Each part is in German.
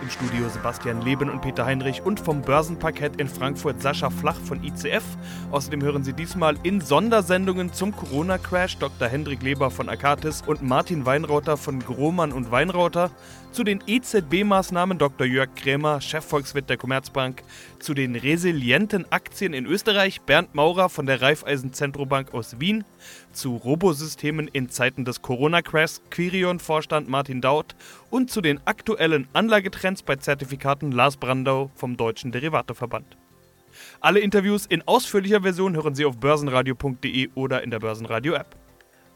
Im Studio Sebastian Leben und Peter Heinrich und vom Börsenparkett in Frankfurt Sascha Flach von ICF. Außerdem hören Sie diesmal in Sondersendungen zum Corona-Crash Dr. Hendrik Leber von Akatis und Martin Weinrauter von Grohmann und Weinrauter. Zu den EZB-Maßnahmen Dr. Jörg Krämer, Chefvolkswirt der Commerzbank. Zu den resilienten Aktien in Österreich Bernd Maurer von der Raiffeisen Zentrobank aus Wien. Zu Robosystemen in Zeiten des Corona-Crash Quirion-Vorstand Martin Daut. Und zu den aktuellen Anlagetrends bei Zertifikaten Lars Brandau vom Deutschen Derivateverband. Alle Interviews in ausführlicher Version hören Sie auf börsenradio.de oder in der Börsenradio-App.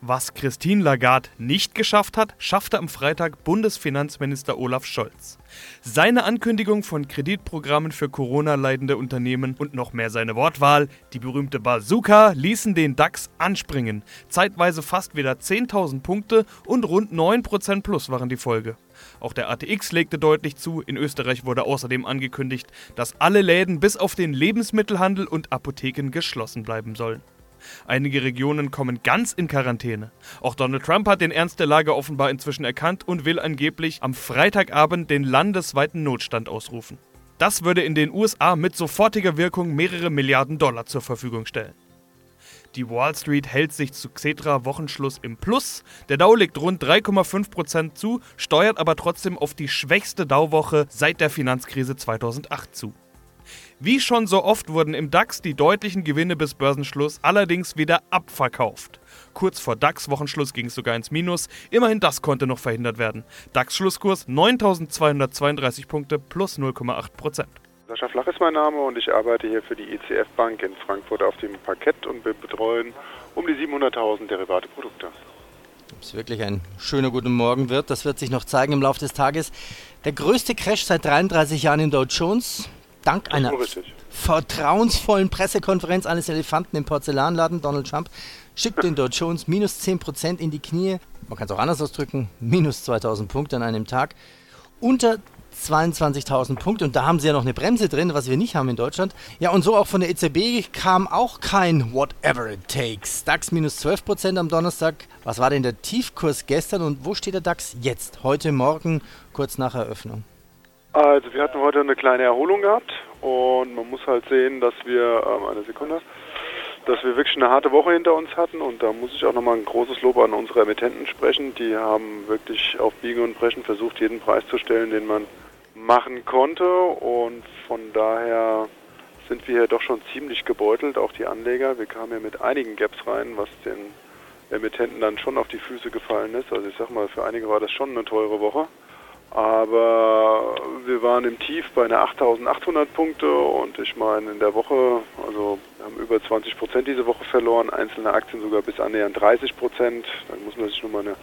Was Christine Lagarde nicht geschafft hat, schaffte am Freitag Bundesfinanzminister Olaf Scholz. Seine Ankündigung von Kreditprogrammen für Corona-leidende Unternehmen und noch mehr seine Wortwahl, die berühmte Bazooka, ließen den DAX anspringen. Zeitweise fast wieder 10.000 Punkte und rund 9% plus waren die Folge. Auch der ATX legte deutlich zu. In Österreich wurde außerdem angekündigt, dass alle Läden bis auf den Lebensmittelhandel und Apotheken geschlossen bleiben sollen. Einige Regionen kommen ganz in Quarantäne. Auch Donald Trump hat den Ernst der Lage offenbar inzwischen erkannt und will angeblich am Freitagabend den landesweiten Notstand ausrufen. Das würde in den USA mit sofortiger Wirkung mehrere Milliarden Dollar zur Verfügung stellen. Die Wall Street hält sich zu Xetra Wochenschluss im Plus. Der Dow legt rund 3,5% zu, steuert aber trotzdem auf die schwächste Dow-Woche seit der Finanzkrise 2008 zu. Wie schon so oft wurden im DAX die deutlichen Gewinne bis Börsenschluss allerdings wieder abverkauft. Kurz vor DAX-Wochenschluss ging es sogar ins Minus. Immerhin das konnte noch verhindert werden. DAX-Schlusskurs 9232 Punkte plus 0,8% Sascha Flach ist mein Name und ich arbeite hier für die ICF Bank in Frankfurt auf dem Parkett und wir betreuen um die 700.000 Derivate-Produkte. Ob es wirklich ein schöner guten Morgen wird, das wird sich noch zeigen im Laufe des Tages. Der größte Crash seit 33 Jahren im Dow Jones. Dank einer vertrauensvollen Pressekonferenz eines Elefanten im Porzellanladen, Donald Trump, schickt den Dow Jones minus 10% in die Knie. Man kann es auch anders ausdrücken, minus 2000 Punkte an einem Tag. Unter 22.000 Punkte und da haben sie ja noch eine Bremse drin, was wir nicht haben in Deutschland. Ja, und so auch von der EZB kam auch kein Whatever it takes. DAX minus 12% am Donnerstag. Was war denn der Tiefkurs gestern und wo steht der DAX jetzt, heute Morgen, kurz nach Eröffnung? Also wir hatten heute eine kleine Erholung gehabt und man muss halt sehen, dass wir, ähm, eine Sekunde, dass wir wirklich eine harte Woche hinter uns hatten und da muss ich auch nochmal ein großes Lob an unsere Emittenten sprechen. Die haben wirklich auf Biegen und Brechen versucht, jeden Preis zu stellen, den man machen konnte und von daher sind wir hier doch schon ziemlich gebeutelt, auch die Anleger. Wir kamen hier mit einigen Gaps rein, was den Emittenten dann schon auf die Füße gefallen ist. Also ich sag mal, für einige war das schon eine teure Woche. Aber wir waren im Tief bei einer 8800 Punkte und ich meine in der Woche, also wir haben über 20 Prozent diese Woche verloren, einzelne Aktien sogar bis annähernd 30 Prozent. Dann muss man sich nochmal eine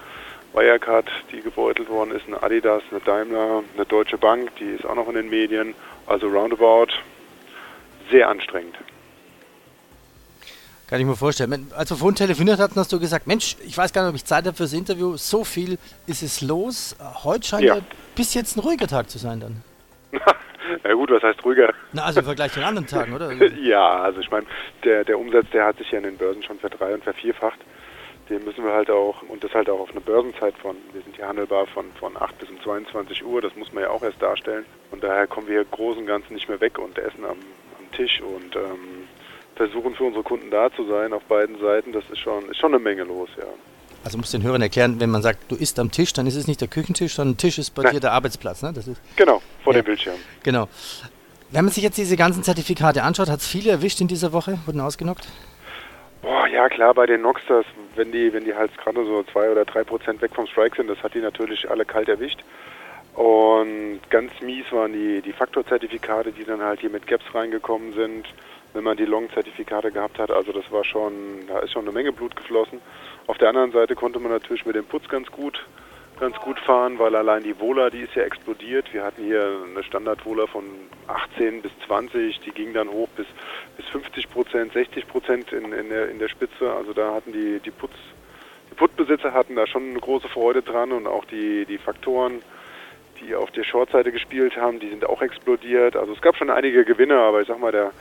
Wirecard, die gebeutelt worden ist, eine Adidas, eine Daimler, eine Deutsche Bank, die ist auch noch in den Medien. Also roundabout sehr anstrengend. Kann ich mir vorstellen. Als wir vorhin telefoniert hatten, hast du gesagt, Mensch, ich weiß gar nicht, ob ich Zeit habe fürs Interview. So viel ist es los. Heute scheint ja, ja bis jetzt ein ruhiger Tag zu sein dann. Ja gut, was heißt ruhiger? Na, also im Vergleich zu den anderen Tagen, oder? ja, also ich meine, der, der Umsatz, der hat sich ja in den Börsen schon verdrei- und vervierfacht. Den müssen wir halt auch, und das halt auch auf eine Börsenzeit von, wir sind hier handelbar von, von 8 bis um 22 Uhr, das muss man ja auch erst darstellen. Und daher kommen wir hier groß und ganz nicht mehr weg und essen am, am Tisch und ähm, versuchen für unsere Kunden da zu sein auf beiden Seiten. Das ist schon, ist schon eine Menge los, ja. Also muss den Hörern erklären, wenn man sagt, du isst am Tisch, dann ist es nicht der Küchentisch, sondern Tisch ist bei Nein. dir der Arbeitsplatz. Ne? Das ist, genau, vor ja, dem Bildschirm. Genau. Wenn man sich jetzt diese ganzen Zertifikate anschaut, hat es viele erwischt in dieser Woche, wurden ausgenockt? Boah, ja klar, bei den Noxters, wenn die, wenn die halt gerade so zwei oder drei Prozent weg vom Strike sind, das hat die natürlich alle kalt erwischt. Und ganz mies waren die, die Faktorzertifikate, die dann halt hier mit Gaps reingekommen sind wenn man die Long-Zertifikate gehabt hat. Also das war schon, da ist schon eine Menge Blut geflossen. Auf der anderen Seite konnte man natürlich mit dem Putz ganz gut ganz gut fahren, weil allein die Vola, die ist ja explodiert. Wir hatten hier eine Standard-Vola von 18 bis 20, die ging dann hoch bis, bis 50 Prozent, 60 Prozent in, in, der, in der Spitze. Also da hatten die, die Putz, Putbesitzer hatten da schon eine große Freude dran und auch die, die Faktoren, die auf der Shortseite gespielt haben, die sind auch explodiert. Also es gab schon einige Gewinner, aber ich sag mal, der,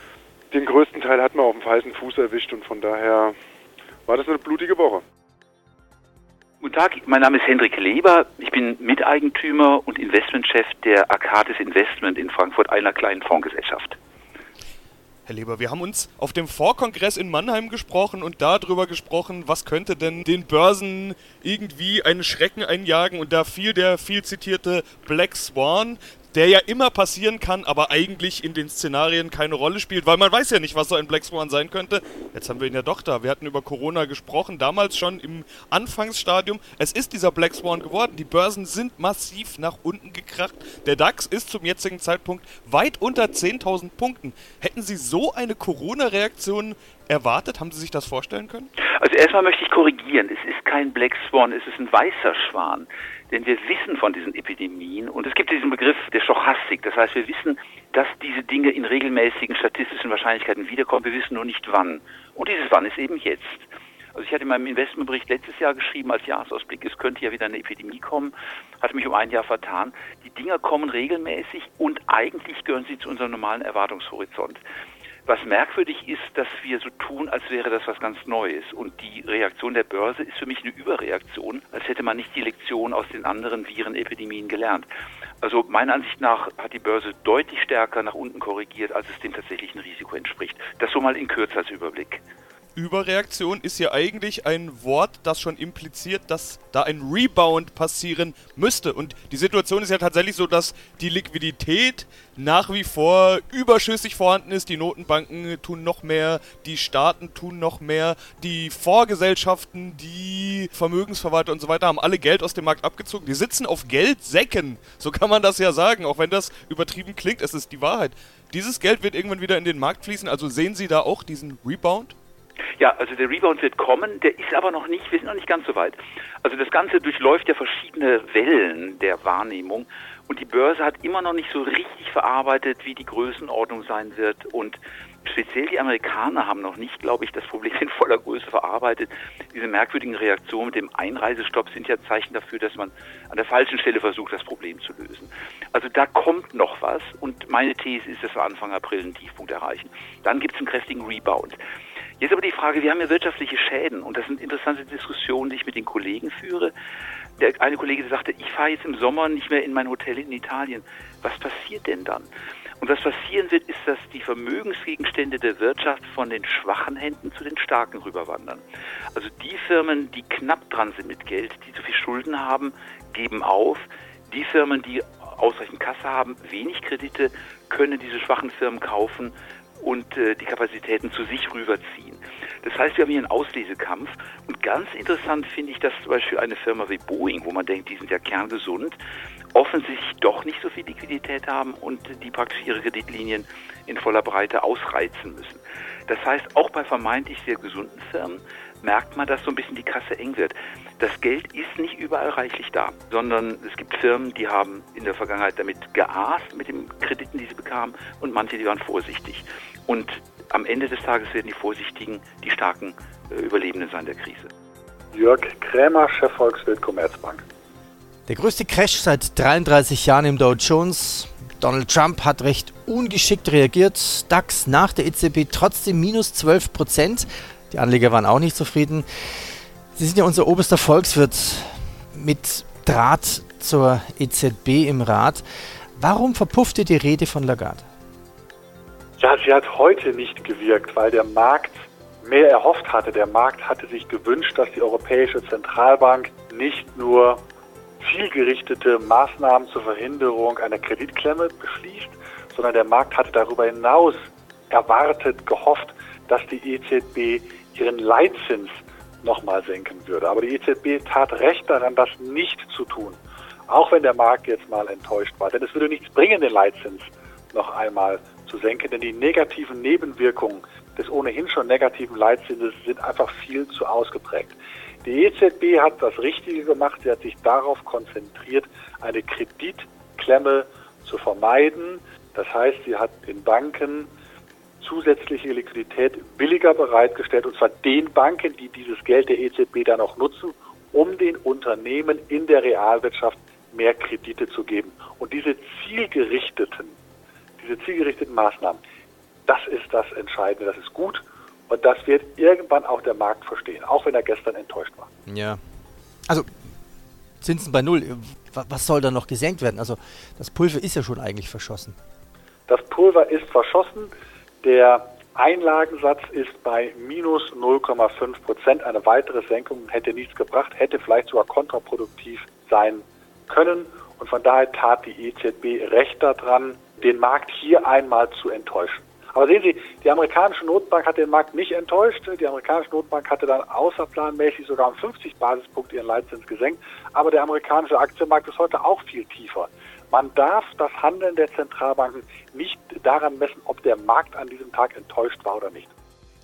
den größten Teil hat man auf dem falschen Fuß erwischt und von daher war das eine blutige Woche. Guten Tag, mein Name ist Hendrik Leber. Ich bin Miteigentümer und Investmentchef der Arcadis Investment in Frankfurt, einer kleinen Fondsgesellschaft. Herr Leber, wir haben uns auf dem Vorkongress in Mannheim gesprochen und darüber gesprochen, was könnte denn den Börsen irgendwie einen Schrecken einjagen und da fiel der viel zitierte Black Swan, der ja immer passieren kann, aber eigentlich in den Szenarien keine Rolle spielt, weil man weiß ja nicht, was so ein Black Swan sein könnte. Jetzt haben wir ihn ja doch da. Wir hatten über Corona gesprochen, damals schon im Anfangsstadium. Es ist dieser Black Swan geworden. Die Börsen sind massiv nach unten gekracht. Der DAX ist zum jetzigen Zeitpunkt weit unter 10.000 Punkten. Hätten Sie so eine Corona-Reaktion erwartet? Haben Sie sich das vorstellen können? Also erstmal möchte ich korrigieren. Es ist kein Black Swan, es ist ein weißer Schwan. Denn wir wissen von diesen Epidemien und es gibt diesen Begriff der Stochastik. Das heißt, wir wissen, dass diese Dinge in regelmäßigen statistischen Wahrscheinlichkeiten wiederkommen. Wir wissen nur nicht wann. Und dieses Wann ist eben jetzt. Also ich hatte in meinem Investmentbericht letztes Jahr geschrieben als Jahresausblick, es könnte ja wieder eine Epidemie kommen, hatte mich um ein Jahr vertan. Die Dinger kommen regelmäßig und eigentlich gehören sie zu unserem normalen Erwartungshorizont. Was merkwürdig ist, dass wir so tun, als wäre das was ganz Neues. Und die Reaktion der Börse ist für mich eine Überreaktion, als hätte man nicht die Lektion aus den anderen Virenepidemien gelernt. Also meiner Ansicht nach hat die Börse deutlich stärker nach unten korrigiert, als es dem tatsächlichen Risiko entspricht. Das so mal in Kürze als Überblick. Überreaktion ist ja eigentlich ein Wort, das schon impliziert, dass da ein Rebound passieren müsste. Und die Situation ist ja tatsächlich so, dass die Liquidität nach wie vor überschüssig vorhanden ist. Die Notenbanken tun noch mehr, die Staaten tun noch mehr, die Vorgesellschaften, die Vermögensverwalter und so weiter haben alle Geld aus dem Markt abgezogen. Die sitzen auf Geldsäcken, so kann man das ja sagen, auch wenn das übertrieben klingt, es ist die Wahrheit. Dieses Geld wird irgendwann wieder in den Markt fließen, also sehen Sie da auch diesen Rebound? Ja, also der Rebound wird kommen, der ist aber noch nicht, wir sind noch nicht ganz so weit. Also das Ganze durchläuft ja verschiedene Wellen der Wahrnehmung und die Börse hat immer noch nicht so richtig verarbeitet, wie die Größenordnung sein wird und speziell die Amerikaner haben noch nicht, glaube ich, das Problem in voller Größe verarbeitet. Diese merkwürdigen Reaktionen mit dem Einreisestopp sind ja Zeichen dafür, dass man an der falschen Stelle versucht, das Problem zu lösen. Also da kommt noch was und meine These ist, dass wir Anfang April einen Tiefpunkt erreichen. Dann gibt es einen kräftigen Rebound. Jetzt aber die Frage, wir haben ja wirtschaftliche Schäden und das sind interessante Diskussionen, die ich mit den Kollegen führe. Der eine Kollege sagte, ich fahre jetzt im Sommer nicht mehr in mein Hotel in Italien. Was passiert denn dann? Und was passieren wird, ist, dass die Vermögensgegenstände der Wirtschaft von den schwachen Händen zu den starken rüberwandern. Also die Firmen, die knapp dran sind mit Geld, die zu viel Schulden haben, geben auf. Die Firmen, die ausreichend Kasse haben, wenig Kredite, können diese schwachen Firmen kaufen und äh, die Kapazitäten zu sich rüberziehen. Das heißt, wir haben hier einen Auslesekampf und ganz interessant finde ich, dass zum Beispiel eine Firma wie Boeing, wo man denkt, die sind ja kerngesund, offensichtlich doch nicht so viel Liquidität haben und die praktisch ihre Kreditlinien in voller Breite ausreizen müssen. Das heißt, auch bei vermeintlich sehr gesunden Firmen merkt man, dass so ein bisschen die Kasse eng wird. Das Geld ist nicht überall reichlich da, sondern es gibt Firmen, die haben in der Vergangenheit damit geaßt, mit den Krediten, die sie bekamen, und manche, die waren vorsichtig. Und am Ende des Tages werden die Vorsichtigen die starken äh, Überlebenden sein der Krise. Jörg Krämer, Chefvolkswirt Commerzbank. Der größte Crash seit 33 Jahren im Dow Jones. Donald Trump hat recht ungeschickt reagiert. DAX nach der EZB trotzdem minus 12 Prozent. Die Anleger waren auch nicht zufrieden. Sie sind ja unser oberster Volkswirt mit Draht zur EZB im Rat. Warum verpuffte die Rede von Lagarde? Ja, sie hat heute nicht gewirkt, weil der Markt mehr erhofft hatte. Der Markt hatte sich gewünscht, dass die Europäische Zentralbank nicht nur zielgerichtete Maßnahmen zur Verhinderung einer Kreditklemme beschließt, sondern der Markt hatte darüber hinaus erwartet, gehofft, dass die EZB ihren Leitzins nochmal senken würde. Aber die EZB tat recht daran, das nicht zu tun, auch wenn der Markt jetzt mal enttäuscht war. Denn es würde nichts bringen, den Leitzins noch einmal zu senken, denn die negativen Nebenwirkungen des ohnehin schon negativen Leitzinses sind einfach viel zu ausgeprägt. Die EZB hat das Richtige gemacht, sie hat sich darauf konzentriert, eine Kreditklemme zu vermeiden. Das heißt, sie hat den Banken zusätzliche Liquidität billiger bereitgestellt, und zwar den Banken, die dieses Geld der EZB dann auch nutzen, um den Unternehmen in der Realwirtschaft mehr Kredite zu geben. Und diese zielgerichteten, diese zielgerichteten Maßnahmen, das ist das Entscheidende, das ist gut und das wird irgendwann auch der Markt verstehen, auch wenn er gestern enttäuscht war. Ja. Also Zinsen bei Null, was soll da noch gesenkt werden? Also das Pulver ist ja schon eigentlich verschossen. Das Pulver ist verschossen. Der Einlagensatz ist bei minus 0,5 Prozent. Eine weitere Senkung hätte nichts gebracht, hätte vielleicht sogar kontraproduktiv sein können. Und von daher tat die EZB recht daran, den Markt hier einmal zu enttäuschen. Aber sehen Sie, die amerikanische Notbank hat den Markt nicht enttäuscht. Die amerikanische Notbank hatte dann außerplanmäßig sogar um 50 Basispunkte ihren Leitzins gesenkt. Aber der amerikanische Aktienmarkt ist heute auch viel tiefer. Man darf das Handeln der Zentralbanken nicht daran messen, ob der Markt an diesem Tag enttäuscht war oder nicht.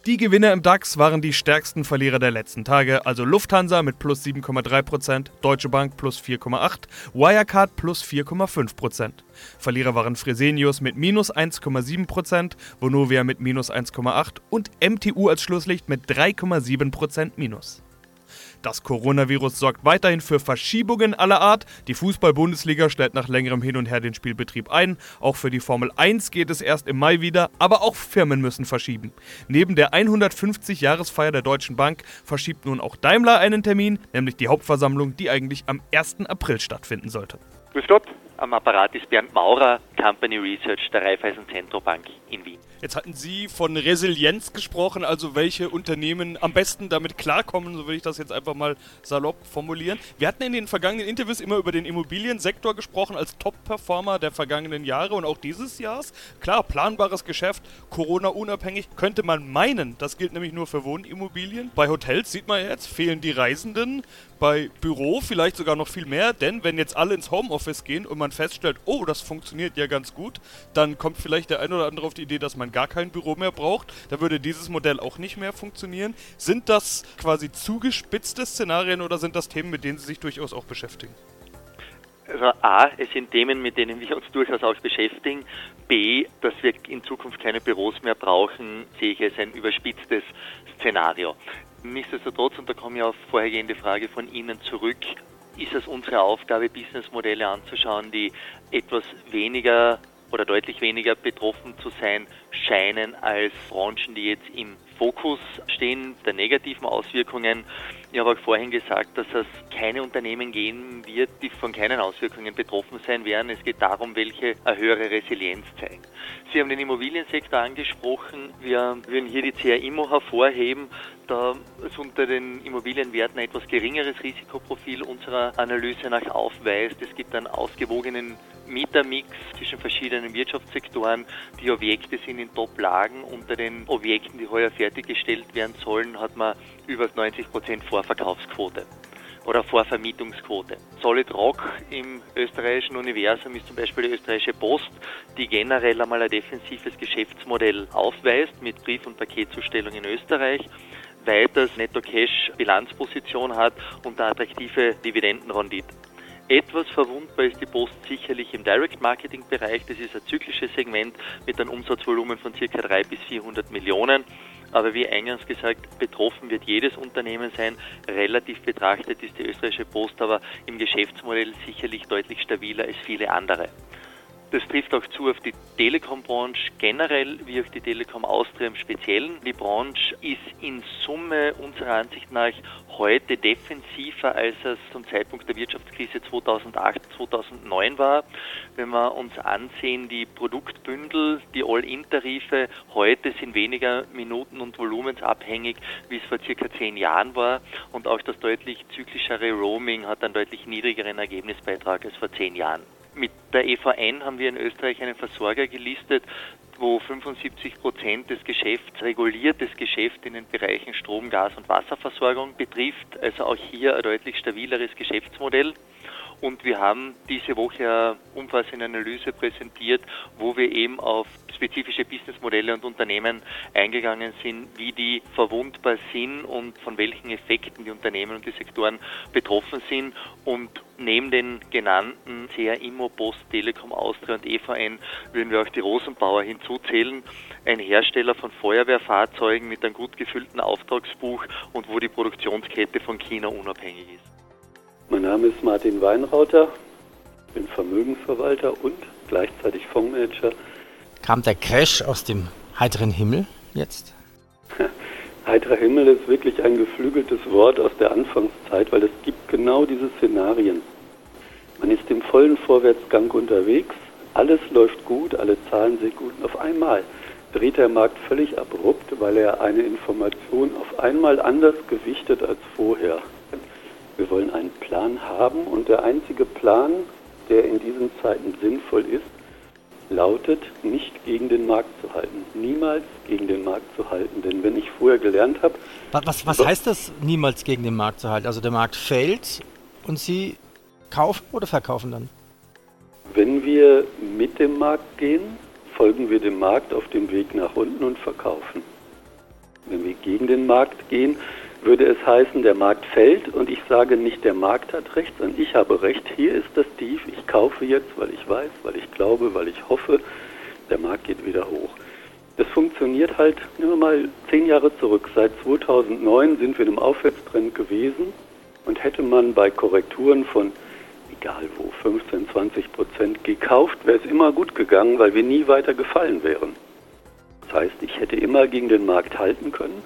Die Gewinner im DAX waren die stärksten Verlierer der letzten Tage, also Lufthansa mit plus 7,3%, Deutsche Bank plus 4,8%, Wirecard plus 4,5%. Verlierer waren Fresenius mit minus 1,7%, Vonovia mit minus 1,8% und MTU als Schlusslicht mit 3,7% minus. Das Coronavirus sorgt weiterhin für Verschiebungen aller Art. Die Fußball-Bundesliga stellt nach längerem Hin und Her den Spielbetrieb ein. Auch für die Formel 1 geht es erst im Mai wieder, aber auch Firmen müssen verschieben. Neben der 150-Jahresfeier der Deutschen Bank verschiebt nun auch Daimler einen Termin, nämlich die Hauptversammlung, die eigentlich am 1. April stattfinden sollte. Grüß Gott, am Apparat ist Bernd Maurer, Company Research der Raiffeisen Zentrobank in Wien. Jetzt hatten Sie von Resilienz gesprochen, also welche Unternehmen am besten damit klarkommen, so würde ich das jetzt einfach mal salopp formulieren. Wir hatten in den vergangenen Interviews immer über den Immobiliensektor gesprochen als Top-Performer der vergangenen Jahre und auch dieses Jahres. Klar, planbares Geschäft, Corona-unabhängig, könnte man meinen. Das gilt nämlich nur für Wohnimmobilien. Bei Hotels sieht man jetzt, fehlen die Reisenden. Bei Büro vielleicht sogar noch viel mehr, denn wenn jetzt alle ins Homeoffice gehen und man feststellt, oh, das funktioniert ja ganz gut, dann kommt vielleicht der ein oder andere auf die Idee, dass man gar kein Büro mehr braucht. Da würde dieses Modell auch nicht mehr funktionieren. Sind das quasi zugespitzte Szenarien oder sind das Themen, mit denen Sie sich durchaus auch beschäftigen? Also A, es sind Themen, mit denen wir uns durchaus auch beschäftigen. B, dass wir in Zukunft keine Büros mehr brauchen, sehe ich als ein überspitztes Szenario. Nichtsdestotrotz, und da komme ich auf vorhergehende Frage von Ihnen zurück, ist es unsere Aufgabe, Businessmodelle anzuschauen, die etwas weniger oder deutlich weniger betroffen zu sein scheinen als Branchen, die jetzt im Fokus stehen der negativen Auswirkungen. Ich habe auch vorhin gesagt, dass es keine Unternehmen geben wird, die von keinen Auswirkungen betroffen sein werden. Es geht darum, welche eine höhere Resilienz zeigen. Sie haben den Immobiliensektor angesprochen. Wir würden hier die CR hervorheben, da es unter den Immobilienwerten ein etwas geringeres Risikoprofil unserer Analyse nach aufweist. Es gibt einen ausgewogenen Mietermix zwischen verschiedenen Wirtschaftssektoren. Die Objekte sind in Top-Lagen. Unter den Objekten, die heuer fertiggestellt werden sollen, hat man über 90 Prozent Vorverkaufsquote oder Vorvermietungsquote. Solid Rock im österreichischen Universum ist zum Beispiel die österreichische Post, die generell einmal ein defensives Geschäftsmodell aufweist mit Brief- und Paketzustellung in Österreich weiters Netto-Cash-Bilanzposition hat und eine attraktive Dividendenrendite. Etwas verwundbar ist die Post sicherlich im Direct-Marketing-Bereich. Das ist ein zyklisches Segment mit einem Umsatzvolumen von ca. 300 bis 400 Millionen. Aber wie eingangs gesagt, betroffen wird jedes Unternehmen sein. Relativ betrachtet ist die österreichische Post aber im Geschäftsmodell sicherlich deutlich stabiler als viele andere. Das trifft auch zu auf die Telekom-Branche generell, wie auf die Telekom Austria im Speziellen. Die Branche ist in Summe unserer Ansicht nach heute defensiver, als es zum Zeitpunkt der Wirtschaftskrise 2008, 2009 war. Wenn wir uns ansehen, die Produktbündel, die All-In-Tarife heute sind weniger Minuten- und volumensabhängig, wie es vor circa zehn Jahren war. Und auch das deutlich zyklischere Roaming hat einen deutlich niedrigeren Ergebnisbeitrag als vor zehn Jahren. Mit der EVN haben wir in Österreich einen Versorger gelistet, wo 75 Prozent des Geschäfts reguliertes Geschäft in den Bereichen Strom, Gas und Wasserversorgung betrifft. Also auch hier ein deutlich stabileres Geschäftsmodell. Und wir haben diese Woche eine umfassende Analyse präsentiert, wo wir eben auf spezifische Businessmodelle und Unternehmen eingegangen sind, wie die verwundbar sind und von welchen Effekten die Unternehmen und die Sektoren betroffen sind. Und neben den genannten CR Immo, Post, Telekom, Austria und EVN würden wir auch die Rosenbauer hinzuzählen, ein Hersteller von Feuerwehrfahrzeugen mit einem gut gefüllten Auftragsbuch und wo die Produktionskette von China unabhängig ist. Mein Name ist Martin Weinrauter, bin Vermögensverwalter und gleichzeitig Fondsmanager. Kam der Crash aus dem heiteren Himmel jetzt? Heiterer Himmel ist wirklich ein geflügeltes Wort aus der Anfangszeit, weil es gibt genau diese Szenarien. Man ist im vollen Vorwärtsgang unterwegs, alles läuft gut, alle Zahlen sind gut und auf einmal dreht der Markt völlig abrupt, weil er eine Information auf einmal anders gewichtet als vorher. Wir wollen einen Plan haben und der einzige Plan, der in diesen Zeiten sinnvoll ist, lautet, nicht gegen den Markt zu halten. Niemals gegen den Markt zu halten. Denn wenn ich vorher gelernt habe. Was, was, was heißt das, niemals gegen den Markt zu halten? Also der Markt fällt und Sie kaufen oder verkaufen dann? Wenn wir mit dem Markt gehen, folgen wir dem Markt auf dem Weg nach unten und verkaufen. Wenn wir gegen den Markt gehen, würde es heißen, der Markt fällt und ich sage nicht, der Markt hat recht, sondern ich habe recht. Hier ist das Tief, ich kaufe jetzt, weil ich weiß, weil ich glaube, weil ich hoffe, der Markt geht wieder hoch. Das funktioniert halt, nehmen wir mal zehn Jahre zurück. Seit 2009 sind wir in einem Aufwärtstrend gewesen und hätte man bei Korrekturen von, egal wo, 15, 20 Prozent gekauft, wäre es immer gut gegangen, weil wir nie weiter gefallen wären. Das heißt, ich hätte immer gegen den Markt halten können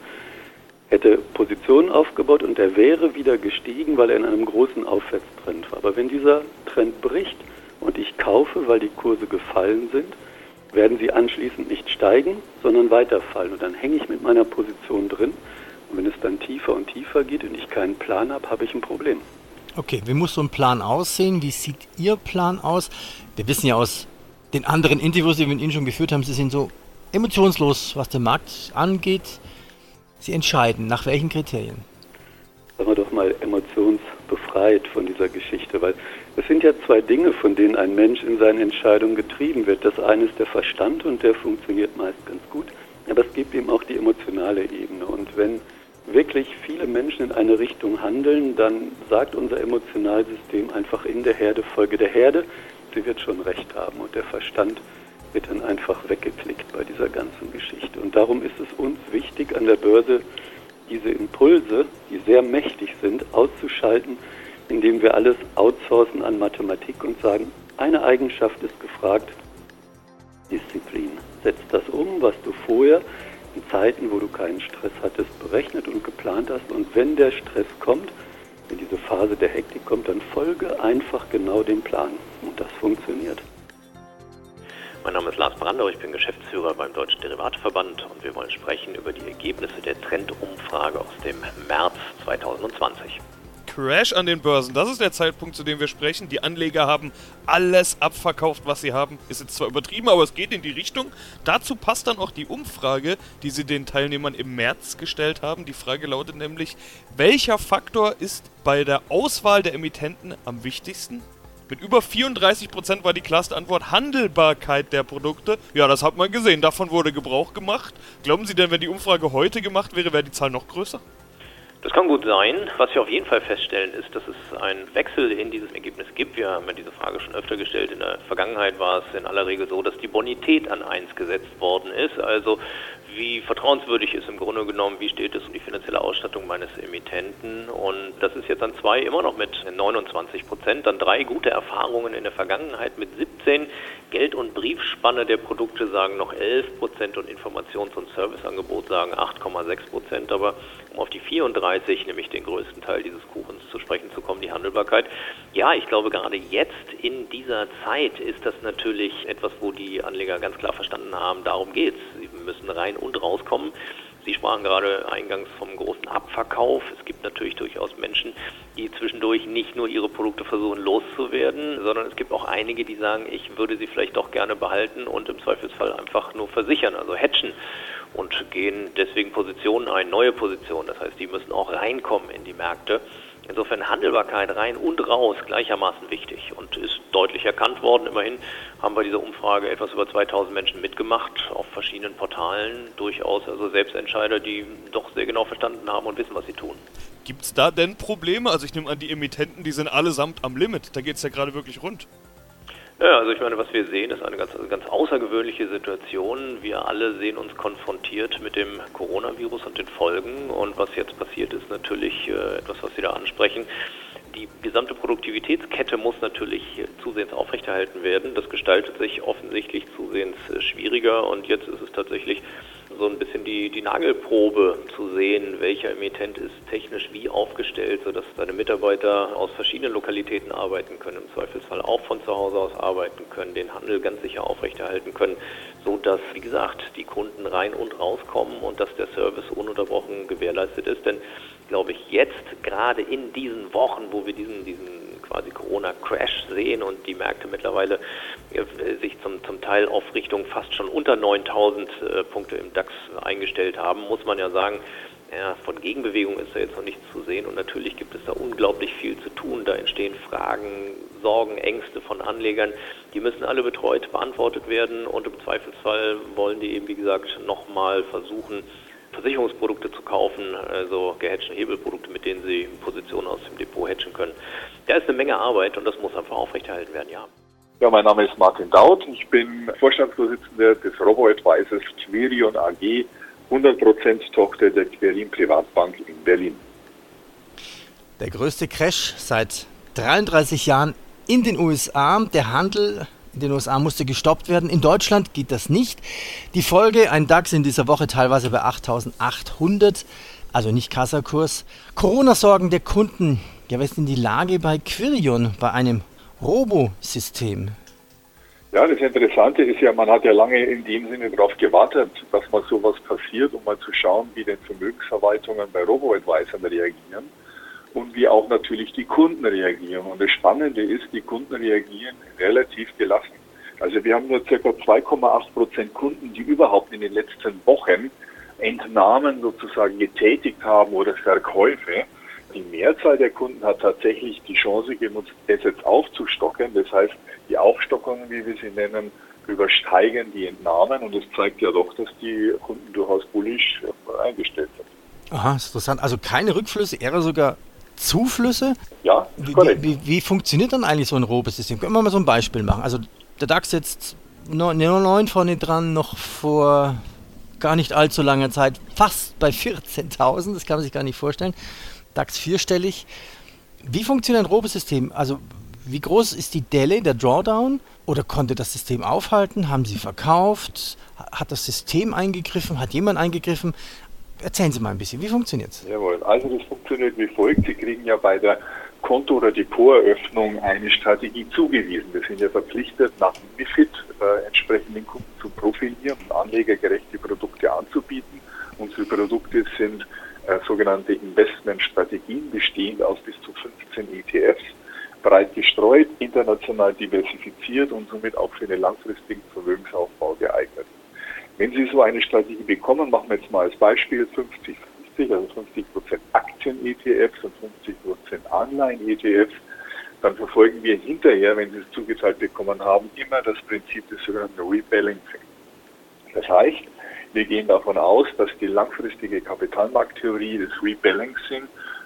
hätte Positionen aufgebaut und er wäre wieder gestiegen, weil er in einem großen Aufwärtstrend war. Aber wenn dieser Trend bricht und ich kaufe, weil die Kurse gefallen sind, werden sie anschließend nicht steigen, sondern weiterfallen. Und dann hänge ich mit meiner Position drin. Und wenn es dann tiefer und tiefer geht und ich keinen Plan habe, habe ich ein Problem. Okay, wie muss so ein Plan aussehen? Wie sieht Ihr Plan aus? Wir wissen ja aus den anderen Interviews, die wir mit Ihnen schon geführt haben, Sie sind so emotionslos, was den Markt angeht. Sie entscheiden, nach welchen Kriterien? Sagen wir doch mal emotionsbefreit von dieser Geschichte, weil es sind ja zwei Dinge, von denen ein Mensch in seinen Entscheidungen getrieben wird. Das eine ist der Verstand und der funktioniert meist ganz gut, aber es gibt eben auch die emotionale Ebene. Und wenn wirklich viele Menschen in eine Richtung handeln, dann sagt unser Emotionalsystem einfach in der Herde, Folge der Herde, sie wird schon recht haben und der Verstand wird dann einfach weggeklickt bei dieser ganzen Geschichte. Und darum ist es uns wichtig, an der Börse diese Impulse, die sehr mächtig sind, auszuschalten, indem wir alles outsourcen an Mathematik und sagen, eine Eigenschaft ist gefragt, Disziplin. Setz das um, was du vorher in Zeiten, wo du keinen Stress hattest, berechnet und geplant hast. Und wenn der Stress kommt, wenn diese Phase der Hektik kommt, dann folge einfach genau dem Plan. Und das funktioniert. Mein Name ist Lars Brandau, ich bin Geschäftsführer beim Deutschen Derivateverband und wir wollen sprechen über die Ergebnisse der Trendumfrage aus dem März 2020. Crash an den Börsen, das ist der Zeitpunkt, zu dem wir sprechen. Die Anleger haben alles abverkauft, was sie haben. Ist jetzt zwar übertrieben, aber es geht in die Richtung. Dazu passt dann auch die Umfrage, die sie den Teilnehmern im März gestellt haben. Die Frage lautet nämlich, welcher Faktor ist bei der Auswahl der Emittenten am wichtigsten? Mit über 34 Prozent war die klarste Antwort Handelbarkeit der Produkte. Ja, das hat man gesehen. Davon wurde Gebrauch gemacht. Glauben Sie denn, wenn die Umfrage heute gemacht wäre, wäre die Zahl noch größer? Das kann gut sein. Was wir auf jeden Fall feststellen, ist, dass es einen Wechsel in diesem Ergebnis gibt. Wir haben ja diese Frage schon öfter gestellt. In der Vergangenheit war es in aller Regel so, dass die Bonität an 1 gesetzt worden ist. Also wie vertrauenswürdig ist im Grunde genommen, wie steht es um die finanzielle Ausstattung meines Emittenten. Und das ist jetzt an zwei immer noch mit 29 Prozent, dann drei gute Erfahrungen in der Vergangenheit mit 17, Geld- und Briefspanne der Produkte sagen noch 11 Prozent und Informations- und Serviceangebot sagen 8,6 Prozent. Aber auf die 34, nämlich den größten Teil dieses Kuchens zu sprechen zu kommen, die Handelbarkeit. Ja, ich glaube gerade jetzt in dieser Zeit ist das natürlich etwas, wo die Anleger ganz klar verstanden haben, darum geht es. Sie müssen rein und rauskommen. Sie sprachen gerade eingangs vom großen Abverkauf. Es gibt natürlich durchaus Menschen, die zwischendurch nicht nur ihre Produkte versuchen loszuwerden, sondern es gibt auch einige, die sagen, ich würde sie vielleicht doch gerne behalten und im Zweifelsfall einfach nur versichern, also hatchen und gehen deswegen Positionen ein, neue Positionen. Das heißt, die müssen auch reinkommen in die Märkte. Insofern Handelbarkeit rein und raus gleichermaßen wichtig und ist deutlich erkannt worden. Immerhin haben bei dieser Umfrage etwas über 2000 Menschen mitgemacht auf verschiedenen Portalen. Durchaus also Selbstentscheider, die doch sehr genau verstanden haben und wissen, was sie tun. Gibt es da denn Probleme? Also ich nehme an, die Emittenten, die sind allesamt am Limit. Da geht es ja gerade wirklich rund. Ja, also ich meine, was wir sehen, ist eine ganz, ganz außergewöhnliche Situation. Wir alle sehen uns konfrontiert mit dem Coronavirus und den Folgen. Und was jetzt passiert, ist natürlich äh, etwas, was Sie da ansprechen. Die gesamte Produktivitätskette muss natürlich zusehends aufrechterhalten werden. Das gestaltet sich offensichtlich zusehends schwieriger und jetzt ist es tatsächlich so ein bisschen die, die Nagelprobe zu sehen, welcher Emittent ist technisch wie aufgestellt, sodass seine Mitarbeiter aus verschiedenen Lokalitäten arbeiten können, im Zweifelsfall auch von zu Hause aus arbeiten können, den Handel ganz sicher aufrechterhalten können, sodass, wie gesagt, die Kunden rein und rauskommen und dass der Service ununterbrochen gewährleistet ist. Denn glaube ich, jetzt gerade in diesen Wochen, wo wir diesen, diesen quasi Corona-Crash sehen und die Märkte mittlerweile äh, sich zum, zum Teil auf Richtung fast schon unter 9000 äh, Punkte im DAX eingestellt haben, muss man ja sagen, ja, von Gegenbewegung ist da jetzt noch nichts zu sehen und natürlich gibt es da unglaublich viel zu tun. Da entstehen Fragen, Sorgen, Ängste von Anlegern. Die müssen alle betreut, beantwortet werden und im Zweifelsfall wollen die eben, wie gesagt, nochmal versuchen, Versicherungsprodukte zu kaufen, also gehatchte Hebelprodukte, mit denen sie Positionen aus dem Depot hatchen können. Da ist eine Menge Arbeit und das muss einfach aufrechterhalten werden, ja. Ja, mein Name ist Martin Daut. Ich bin Vorstandsvorsitzender des Robo-Advisors Querion AG, 100% Tochter der Querin Privatbank in Berlin. Der größte Crash seit 33 Jahren in den USA. Der Handel in den USA musste gestoppt werden. In Deutschland geht das nicht. Die Folge, ein DAX in dieser Woche teilweise bei 8800, also nicht Kassakurs. Corona-Sorgen der Kunden. Ja, was ist denn die Lage bei Quirion, bei einem Robo-System? Ja, das Interessante ist ja, man hat ja lange in dem Sinne darauf gewartet, dass mal sowas passiert, um mal zu schauen, wie denn Vermögensverwaltungen bei Robo-Advisern reagieren und wie auch natürlich die Kunden reagieren. Und das Spannende ist, die Kunden reagieren relativ gelassen. Also wir haben nur ca. 2,8 Prozent Kunden, die überhaupt in den letzten Wochen Entnahmen sozusagen getätigt haben oder Verkäufe. Die Mehrzahl der Kunden hat tatsächlich die Chance genutzt, es jetzt aufzustocken. Das heißt, die Aufstockungen, wie wir sie nennen, übersteigen die Entnahmen und es zeigt ja doch, dass die Kunden durchaus bullisch eingestellt sind. Aha, interessant. Also keine Rückflüsse, eher sogar Zuflüsse? Ja, wie, wie, wie, funktioniert dann eigentlich so ein Robes-System? Können wir mal so ein Beispiel machen? Also der DAX jetzt 9 vorne dran, noch vor gar nicht allzu langer Zeit fast bei 14.000, das kann man sich gar nicht vorstellen. DAX vierstellig. Wie funktioniert ein Robes-System? Also wie groß ist die Delle, der Drawdown? Oder konnte das System aufhalten? Haben Sie verkauft? Hat das System eingegriffen? Hat jemand eingegriffen? Erzählen Sie mal ein bisschen, wie funktioniert es? Jawohl, also das funktioniert wie folgt. Sie kriegen ja bei der Konto- oder Depoteröffnung eine Strategie zugewiesen. Wir sind ja verpflichtet, nach MIFID äh, entsprechend den Kunden zu profilieren und anlegergerechte Produkte anzubieten. Unsere Produkte sind äh, sogenannte Investmentstrategien, bestehend aus bis zu 15 ETFs, breit gestreut, international diversifiziert und somit auch für den langfristigen Vermögensaufbau geeignet. Wenn Sie so eine Strategie bekommen, machen wir jetzt mal als Beispiel 50-50, also 50 Prozent Aktien-ETFs und 50 Prozent Anleihen-ETFs, dann verfolgen wir hinterher, wenn Sie es zugeteilt bekommen haben, immer das Prinzip des sogenannten Rebalancing. Das heißt, wir gehen davon aus, dass die langfristige Kapitalmarkttheorie des Rebalancing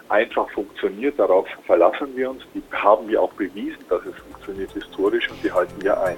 einfach funktioniert. Darauf verlassen wir uns. Die haben wir auch bewiesen, dass es funktioniert historisch und die halten wir ein.